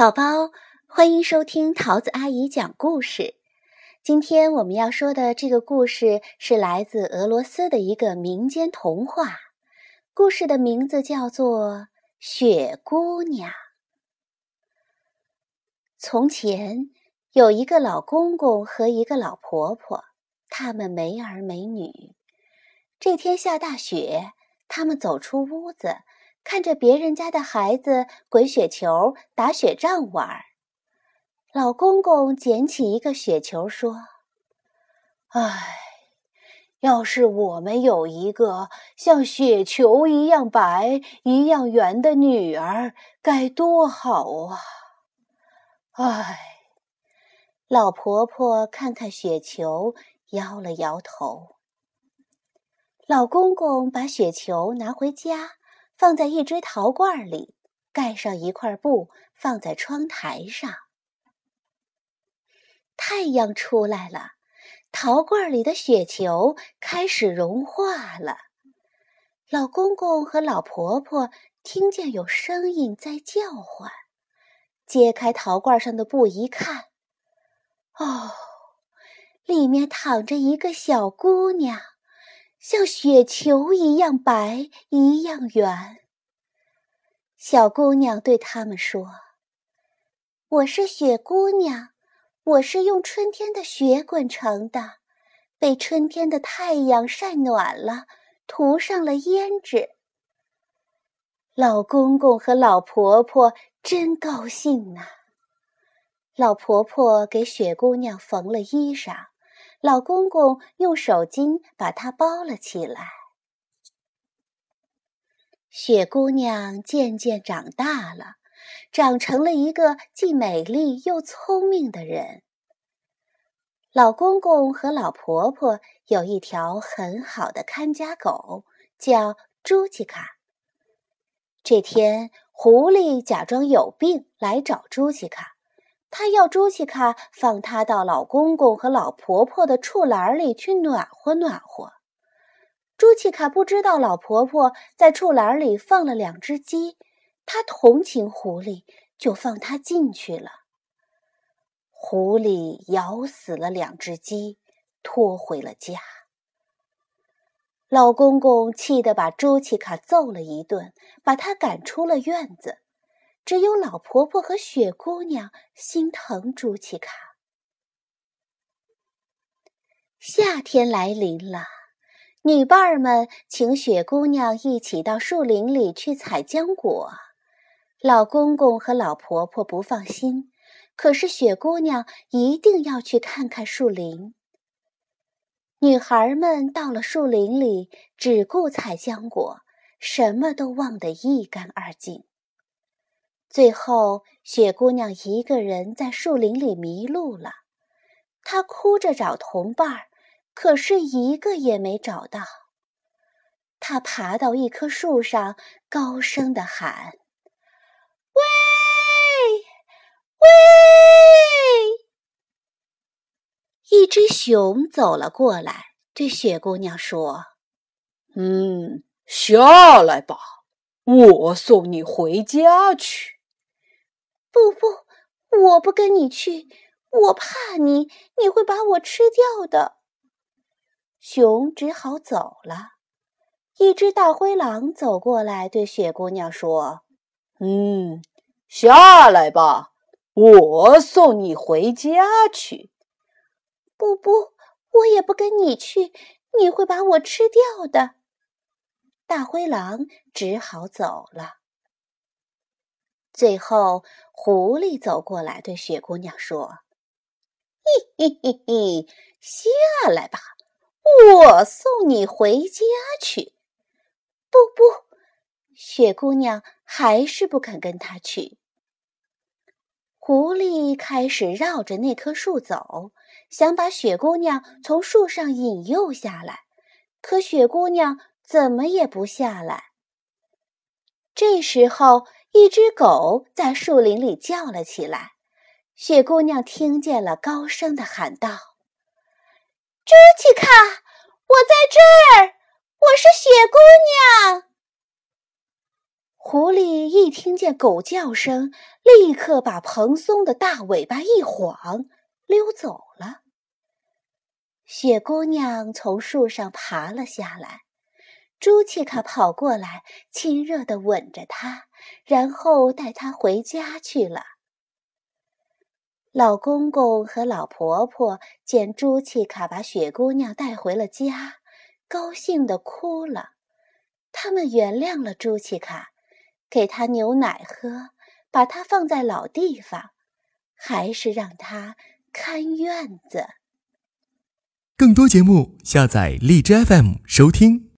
宝宝，欢迎收听桃子阿姨讲故事。今天我们要说的这个故事是来自俄罗斯的一个民间童话，故事的名字叫做《雪姑娘》。从前有一个老公公和一个老婆婆，他们没儿没女。这天下大雪，他们走出屋子。看着别人家的孩子滚雪球、打雪仗玩，老公公捡起一个雪球说：“唉，要是我们有一个像雪球一样白、一样圆的女儿，该多好啊！”唉，老婆婆看看雪球，摇了摇头。老公公把雪球拿回家。放在一只陶罐里，盖上一块布，放在窗台上。太阳出来了，陶罐里的雪球开始融化了。老公公和老婆婆听见有声音在叫唤，揭开陶罐上的布一看，哦，里面躺着一个小姑娘。像雪球一样白，一样圆。小姑娘对他们说：“我是雪姑娘，我是用春天的雪滚成的，被春天的太阳晒暖了，涂上了胭脂。”老公公和老婆婆真高兴呐！老婆婆给雪姑娘缝了衣裳。老公公用手巾把它包了起来。雪姑娘渐渐长大了，长成了一个既美丽又聪明的人。老公公和老婆婆有一条很好的看家狗，叫朱吉卡。这天，狐狸假装有病来找朱吉卡。他要朱奇卡放他到老公公和老婆婆的畜栏里去暖和暖和。朱奇卡不知道老婆婆在畜栏里放了两只鸡，他同情狐狸，就放它进去了。狐狸咬死了两只鸡，拖回了家。老公公气得把朱奇卡揍了一顿，把他赶出了院子。只有老婆婆和雪姑娘心疼朱奇卡。夏天来临了，女伴儿们请雪姑娘一起到树林里去采浆果。老公公和老婆婆不放心，可是雪姑娘一定要去看看树林。女孩们到了树林里，只顾采浆果，什么都忘得一干二净。最后，雪姑娘一个人在树林里迷路了。她哭着找同伴儿，可是一个也没找到。她爬到一棵树上，高声地喊：“喂，喂！”一只熊走了过来，对雪姑娘说：“嗯，下来吧，我送你回家去。”不不，我不跟你去，我怕你，你会把我吃掉的。熊只好走了。一只大灰狼走过来，对雪姑娘说：“嗯，下来吧，我送你回家去。”不不，我也不跟你去，你会把我吃掉的。大灰狼只好走了。最后，狐狸走过来，对雪姑娘说：“嘿嘿嘿嘿，下来吧，我送你回家去。”不不，雪姑娘还是不肯跟他去。狐狸开始绕着那棵树走，想把雪姑娘从树上引诱下来，可雪姑娘怎么也不下来。这时候，一只狗在树林里叫了起来，雪姑娘听见了，高声的喊道：“朱奇卡，我在这儿，我是雪姑娘。”狐狸一听见狗叫声，立刻把蓬松的大尾巴一晃，溜走了。雪姑娘从树上爬了下来，朱奇卡跑过来，亲热的吻着她，然后带她回家去了。老公公和老婆婆见朱奇卡把雪姑娘带回了家，高兴的哭了。他们原谅了朱奇卡。给他牛奶喝，把他放在老地方，还是让他看院子。更多节目，下载荔枝 FM 收听。